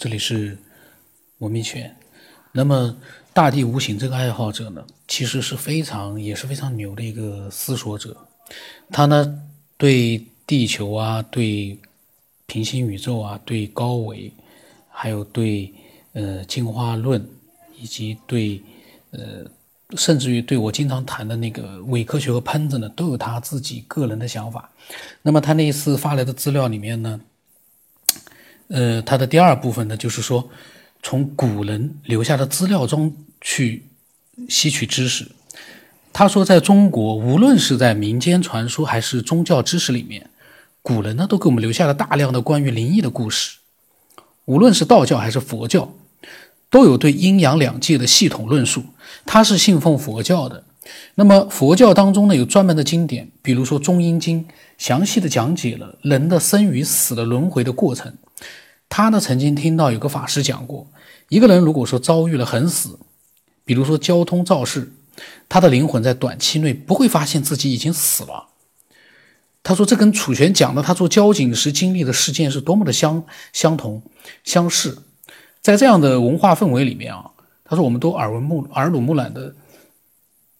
这里是文明圈。那么，大地无形这个爱好者呢，其实是非常也是非常牛的一个思索者。他呢，对地球啊，对平行宇宙啊，对高维，还有对呃进化论，以及对呃，甚至于对我经常谈的那个伪科学和喷子呢，都有他自己个人的想法。那么他那一次发来的资料里面呢？呃，他的第二部分呢，就是说，从古人留下的资料中去吸取知识。他说，在中国，无论是在民间传说还是宗教知识里面，古人呢都给我们留下了大量的关于灵异的故事。无论是道教还是佛教，都有对阴阳两界的系统论述。他是信奉佛教的，那么佛教当中呢有专门的经典，比如说《中阴经》，详细的讲解了人的生与死的轮回的过程。他呢曾经听到有个法师讲过，一个人如果说遭遇了横死，比如说交通肇事，他的灵魂在短期内不会发现自己已经死了。他说这跟楚玄讲的他做交警时经历的事件是多么的相相同相似。在这样的文化氛围里面啊，他说我们都耳闻目耳濡目染的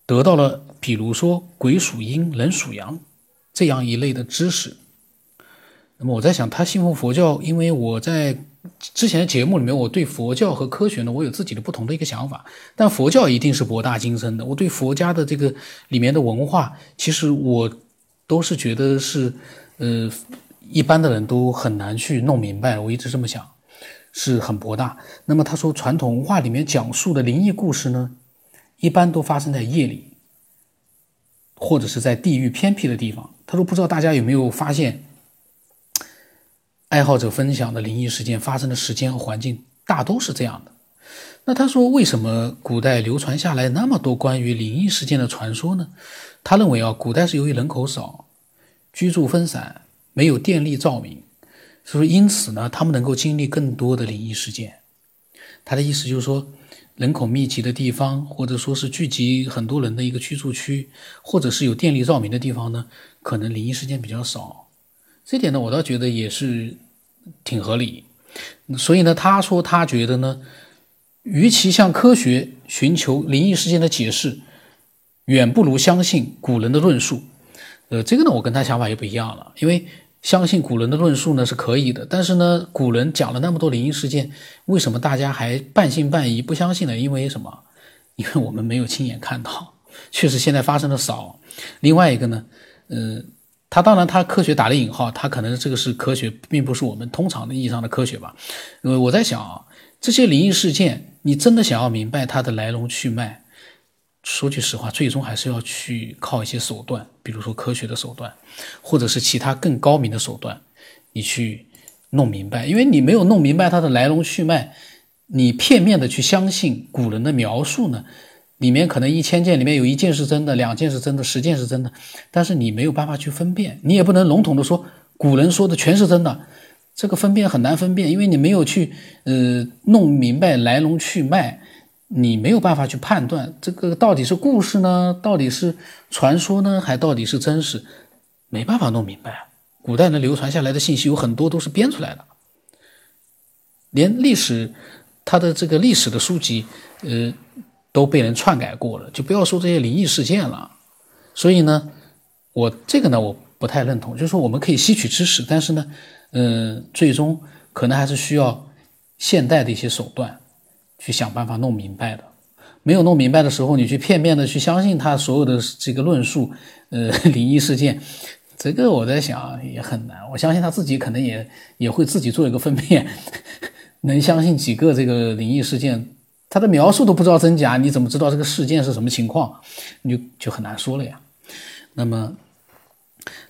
得到了，比如说鬼属阴，人属阳这样一类的知识。那么我在想，他信奉佛教，因为我在之前的节目里面，我对佛教和科学呢，我有自己的不同的一个想法。但佛教一定是博大精深的，我对佛家的这个里面的文化，其实我都是觉得是，呃，一般的人都很难去弄明白。我一直这么想，是很博大。那么他说，传统文化里面讲述的灵异故事呢，一般都发生在夜里，或者是在地域偏僻的地方。他说，不知道大家有没有发现？爱好者分享的灵异事件发生的时间和环境大都是这样的。那他说，为什么古代流传下来那么多关于灵异事件的传说呢？他认为啊，古代是由于人口少，居住分散，没有电力照明，所以因此呢，他们能够经历更多的灵异事件。他的意思就是说，人口密集的地方，或者说是聚集很多人的一个居住区，或者是有电力照明的地方呢，可能灵异事件比较少。这点呢，我倒觉得也是挺合理。所以呢，他说他觉得呢，与其向科学寻求灵异事件的解释，远不如相信古人的论述。呃，这个呢，我跟他想法又不一样了。因为相信古人的论述呢是可以的，但是呢，古人讲了那么多灵异事件，为什么大家还半信半疑不相信呢？因为什么？因为我们没有亲眼看到，确实现在发生的少。另外一个呢，嗯。他当然，他科学打了引号，他可能这个是科学，并不是我们通常的意义上的科学吧。因为我在想啊，这些灵异事件，你真的想要明白它的来龙去脉，说句实话，最终还是要去靠一些手段，比如说科学的手段，或者是其他更高明的手段，你去弄明白。因为你没有弄明白它的来龙去脉，你片面的去相信古人的描述呢？里面可能一千件里面有一件是真的，两件是真的，十件是真的，但是你没有办法去分辨，你也不能笼统的说古人说的全是真的，这个分辨很难分辨，因为你没有去呃弄明白来龙去脉，你没有办法去判断这个到底是故事呢，到底是传说呢，还到底是真实，没办法弄明白。古代的流传下来的信息有很多都是编出来的，连历史它的这个历史的书籍，呃。都被人篡改过了，就不要说这些灵异事件了。所以呢，我这个呢，我不太认同。就是说，我们可以吸取知识，但是呢，嗯，最终可能还是需要现代的一些手段去想办法弄明白的。没有弄明白的时候，你去片面的去相信他所有的这个论述，呃，灵异事件，这个我在想也很难。我相信他自己可能也也会自己做一个分辨，能相信几个这个灵异事件。他的描述都不知道真假，你怎么知道这个事件是什么情况？你就就很难说了呀。那么，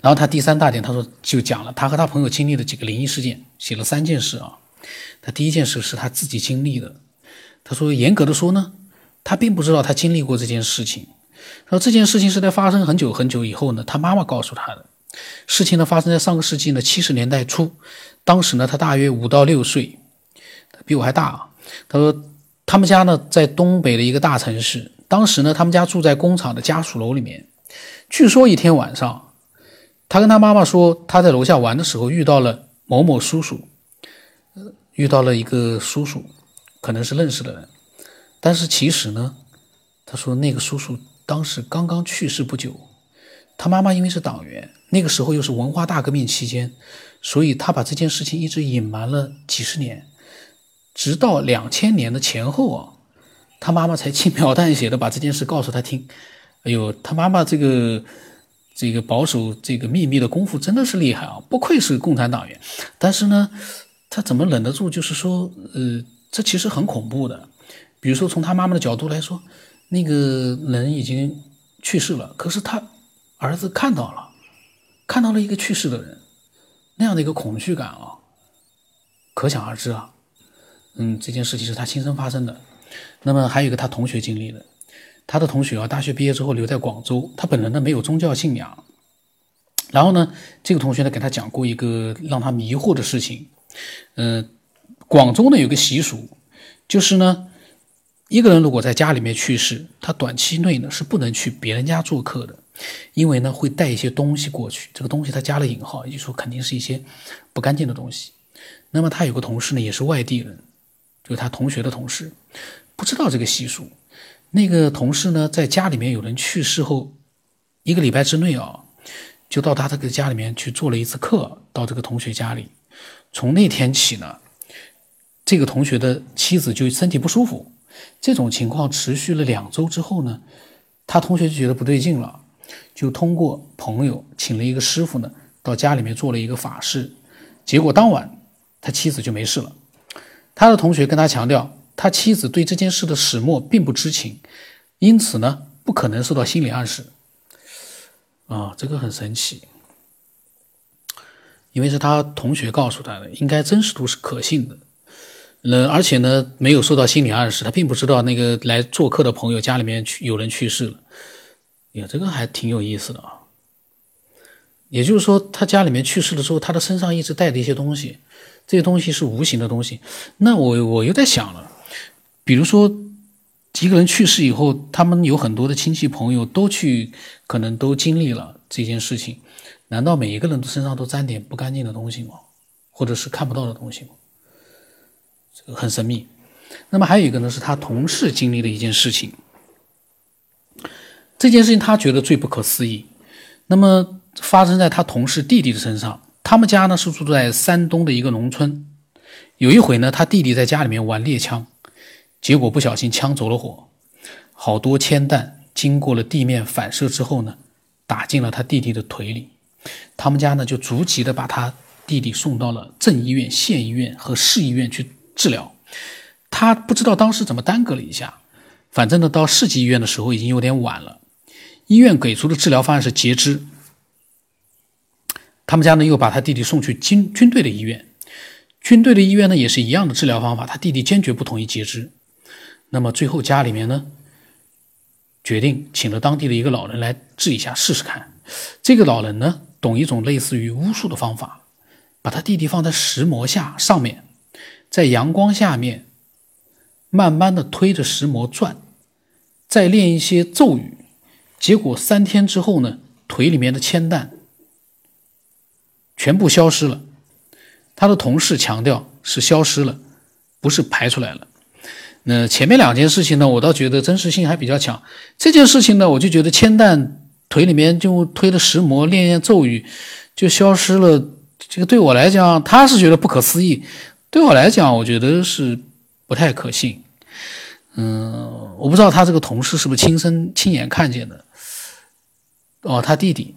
然后他第三大点，他说就讲了他和他朋友经历的几个灵异事件，写了三件事啊。他第一件事是他自己经历的。他说严格的说呢，他并不知道他经历过这件事情。然后这件事情是在发生很久很久以后呢，他妈妈告诉他的。事情呢发生在上个世纪呢七十年代初，当时呢他大约五到六岁，比我还大啊。他说。他们家呢在东北的一个大城市，当时呢他们家住在工厂的家属楼里面。据说一天晚上，他跟他妈妈说他在楼下玩的时候遇到了某某叔叔。遇到了一个叔叔，可能是认识的人，但是其实呢，他说那个叔叔当时刚刚去世不久，他妈妈因为是党员，那个时候又是文化大革命期间，所以他把这件事情一直隐瞒了几十年，直到两千年的前后啊，他妈妈才轻描淡写的把这件事告诉他听。哎呦，他妈妈这个。这个保守这个秘密的功夫真的是厉害啊！不愧是共产党员。但是呢，他怎么忍得住？就是说，呃，这其实很恐怖的。比如说，从他妈妈的角度来说，那个人已经去世了，可是他儿子看到了，看到了一个去世的人，那样的一个恐惧感啊，可想而知啊。嗯，这件事情是他亲身发生的。那么还有一个他同学经历的。他的同学啊，大学毕业之后留在广州。他本人呢没有宗教信仰，然后呢，这个同学呢给他讲过一个让他迷惑的事情。嗯，广州呢有个习俗，就是呢，一个人如果在家里面去世，他短期内呢是不能去别人家做客的，因为呢会带一些东西过去。这个东西他加了引号，也就说肯定是一些不干净的东西。那么他有个同事呢也是外地人，就是他同学的同事，不知道这个习俗。那个同事呢，在家里面有人去世后，一个礼拜之内啊，就到他这个家里面去做了一次客，到这个同学家里。从那天起呢，这个同学的妻子就身体不舒服。这种情况持续了两周之后呢，他同学就觉得不对劲了，就通过朋友请了一个师傅呢，到家里面做了一个法事。结果当晚他妻子就没事了。他的同学跟他强调。他妻子对这件事的始末并不知情，因此呢，不可能受到心理暗示。啊，这个很神奇，因为是他同学告诉他的，应该真实度是可信的。呃，而且呢，没有受到心理暗示，他并不知道那个来做客的朋友家里面去有人去世了。呀，这个还挺有意思的啊。也就是说，他家里面去世了之后，他的身上一直带着一些东西，这些东西是无形的东西。那我我又在想了。比如说，一个人去世以后，他们有很多的亲戚朋友都去，可能都经历了这件事情。难道每一个人身上都沾点不干净的东西吗？或者是看不到的东西吗？这个很神秘。那么还有一个呢，是他同事经历的一件事情。这件事情他觉得最不可思议。那么发生在他同事弟弟的身上。他们家呢是住在山东的一个农村。有一回呢，他弟弟在家里面玩猎枪。结果不小心枪走了火，好多铅弹经过了地面反射之后呢，打进了他弟弟的腿里。他们家呢就逐级的把他弟弟送到了镇医院、县医院和市医院去治疗。他不知道当时怎么耽搁了一下，反正呢到市级医院的时候已经有点晚了。医院给出的治疗方案是截肢。他们家呢又把他弟弟送去军军队的医院，军队的医院呢也是一样的治疗方法，他弟弟坚决不同意截肢。那么最后家里面呢，决定请了当地的一个老人来治一下试试看。这个老人呢，懂一种类似于巫术的方法，把他弟弟放在石磨下上面，在阳光下面，慢慢的推着石磨转，再练一些咒语。结果三天之后呢，腿里面的铅弹全部消失了。他的同事强调是消失了，不是排出来了。那前面两件事情呢，我倒觉得真实性还比较强。这件事情呢，我就觉得铅弹腿里面就推了石磨，练练咒语，就消失了。这个对我来讲，他是觉得不可思议；对我来讲，我觉得是不太可信。嗯，我不知道他这个同事是不是亲身亲眼看见的。哦，他弟弟，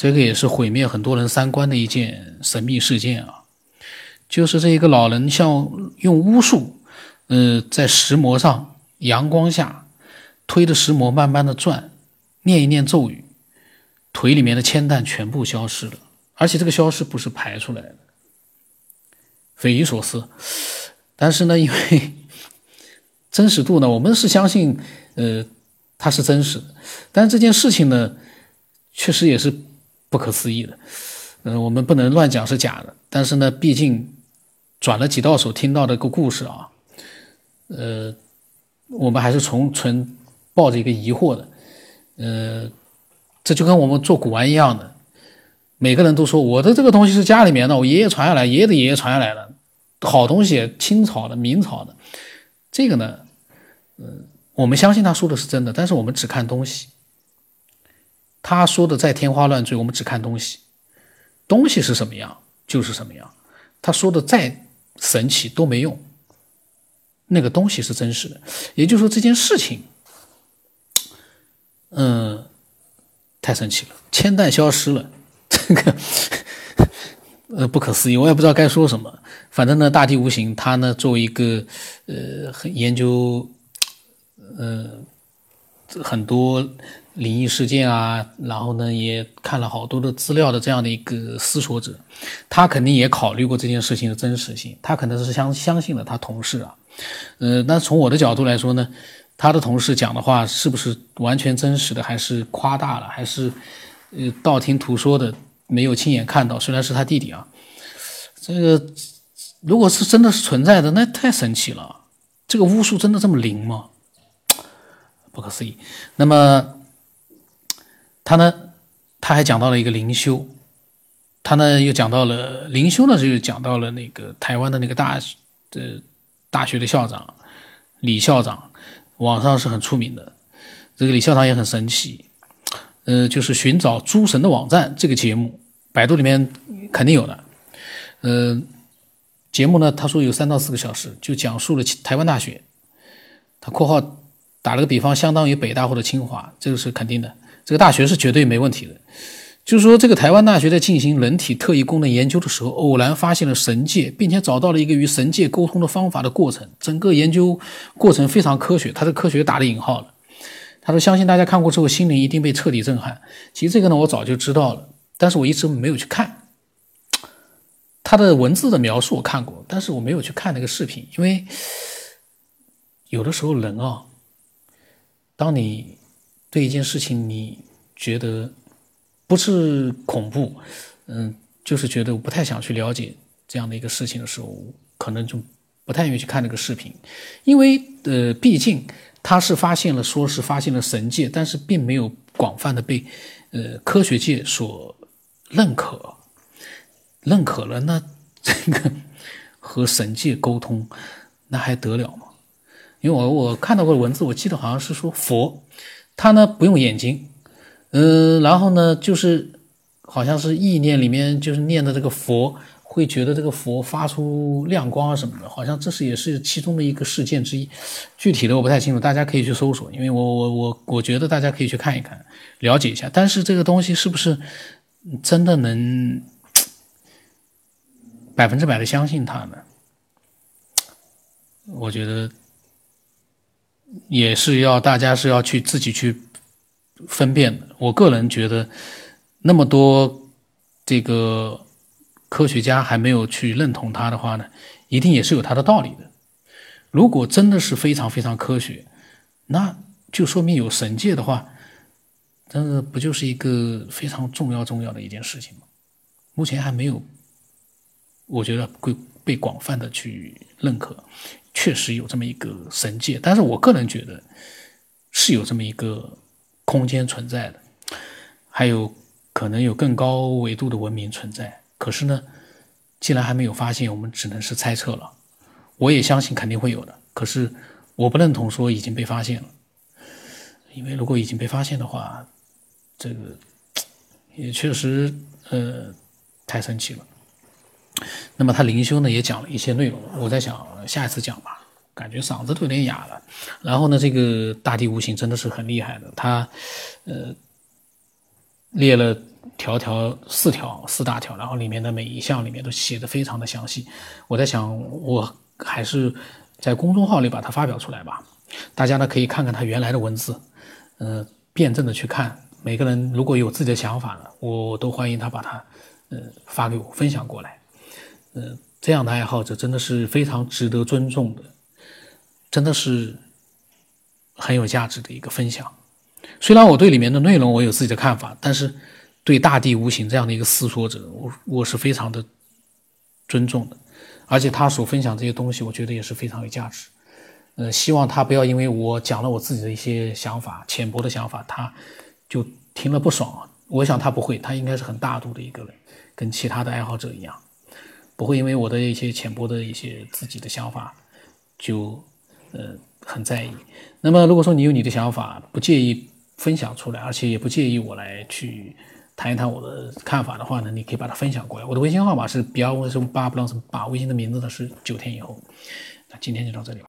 这个也是毁灭很多人三观的一件神秘事件啊。就是这一个老人，像用巫术，呃，在石磨上，阳光下，推着石磨慢慢的转，念一念咒语，腿里面的铅弹全部消失了，而且这个消失不是排出来的，匪夷所思。但是呢，因为 真实度呢，我们是相信，呃，它是真实的，但这件事情呢，确实也是不可思议的，嗯，我们不能乱讲是假的，但是呢，毕竟。转了几道手听到的个故事啊，呃，我们还是从存抱着一个疑惑的，呃，这就跟我们做古玩一样的，每个人都说我的这个东西是家里面的，我爷爷传下来，爷爷的爷爷传下来的好东西，清朝的、明朝的。这个呢，嗯，我们相信他说的是真的，但是我们只看东西。他说的再天花乱坠，我们只看东西，东西是什么样就是什么样。他说的再神奇都没用，那个东西是真实的。也就是说，这件事情，嗯，太神奇了，铅弹消失了。这个，呃，不可思议，我也不知道该说什么。反正呢，大地无形，他呢作为一个呃很研究，呃很多灵异事件啊，然后呢也看了好多的资料的这样的一个思索者，他肯定也考虑过这件事情的真实性。他可能是相相信了他同事啊，呃，那从我的角度来说呢，他的同事讲的话是不是完全真实的，还是夸大了，还是呃道听途说的？没有亲眼看到，虽然是他弟弟啊，这个如果是真的是存在的，那太神奇了。这个巫术真的这么灵吗？不可思议。那么他呢？他还讲到了一个灵修，他呢又讲到了灵修呢，就讲到了那个台湾的那个大的大学的校长李校长，网上是很出名的。这个李校长也很神奇。呃，就是寻找诸神的网站这个节目，百度里面肯定有的。呃，节目呢，他说有三到四个小时，就讲述了台湾大学。他括号打了个比方，相当于北大或者清华，这个是肯定的。这个大学是绝对没问题的。就是说，这个台湾大学在进行人体特异功能研究的时候，偶然发现了神界，并且找到了一个与神界沟通的方法的过程。整个研究过程非常科学，他的科学打了引号了。他说：“相信大家看过之后，心灵一定被彻底震撼。其实这个呢，我早就知道了，但是我一直没有去看他的文字的描述。我看过，但是我没有去看那个视频，因为有的时候人啊，当你对一件事情你觉得不是恐怖，嗯，就是觉得我不太想去了解这样的一个事情的时候，可能就不太愿意去看那个视频，因为呃，毕竟。”他是发现了，说是发现了神界，但是并没有广泛的被，呃，科学界所认可，认可了，那这个和神界沟通，那还得了吗？因为我我看到过文字，我记得好像是说佛，他呢不用眼睛，嗯，然后呢就是好像是意念里面就是念的这个佛。会觉得这个佛发出亮光啊什么的，好像这是也是其中的一个事件之一。具体的我不太清楚，大家可以去搜索，因为我我我我觉得大家可以去看一看，了解一下。但是这个东西是不是真的能百分之百的相信它呢？我觉得也是要大家是要去自己去分辨的。我个人觉得那么多这个。科学家还没有去认同它的话呢，一定也是有它的道理的。如果真的是非常非常科学，那就说明有神界的话，真的不就是一个非常重要重要的一件事情吗？目前还没有，我觉得会被广泛的去认可。确实有这么一个神界，但是我个人觉得是有这么一个空间存在的，还有可能有更高维度的文明存在。可是呢，既然还没有发现，我们只能是猜测了。我也相信肯定会有的，可是我不认同说已经被发现了，因为如果已经被发现的话，这个 也确实呃太神奇了。那么他灵修呢也讲了一些内容，我在想下一次讲吧，感觉嗓子都有点哑了。然后呢，这个大地无形真的是很厉害的，他呃列了。条条四条四大条，然后里面的每一项里面都写的非常的详细。我在想，我还是在公众号里把它发表出来吧。大家呢可以看看他原来的文字，呃，辩证的去看。每个人如果有自己的想法呢，我都欢迎他把它呃发给我分享过来。呃，这样的爱好者真的是非常值得尊重的，真的是很有价值的一个分享。虽然我对里面的内容我有自己的看法，但是。对大地无形这样的一个思索者，我我是非常的尊重的，而且他所分享这些东西，我觉得也是非常有价值。呃，希望他不要因为我讲了我自己的一些想法、浅薄的想法，他就听了不爽，我想他不会，他应该是很大度的一个人，跟其他的爱好者一样，不会因为我的一些浅薄的一些自己的想法就呃很在意。那么如果说你有你的想法，不介意分享出来，而且也不介意我来去谈一谈我的看法的话呢，你可以把它分享过来。我的微信号码是 b 幺什么八不知道什么八，微信的名字呢是九天以后。那今天就到这里吧。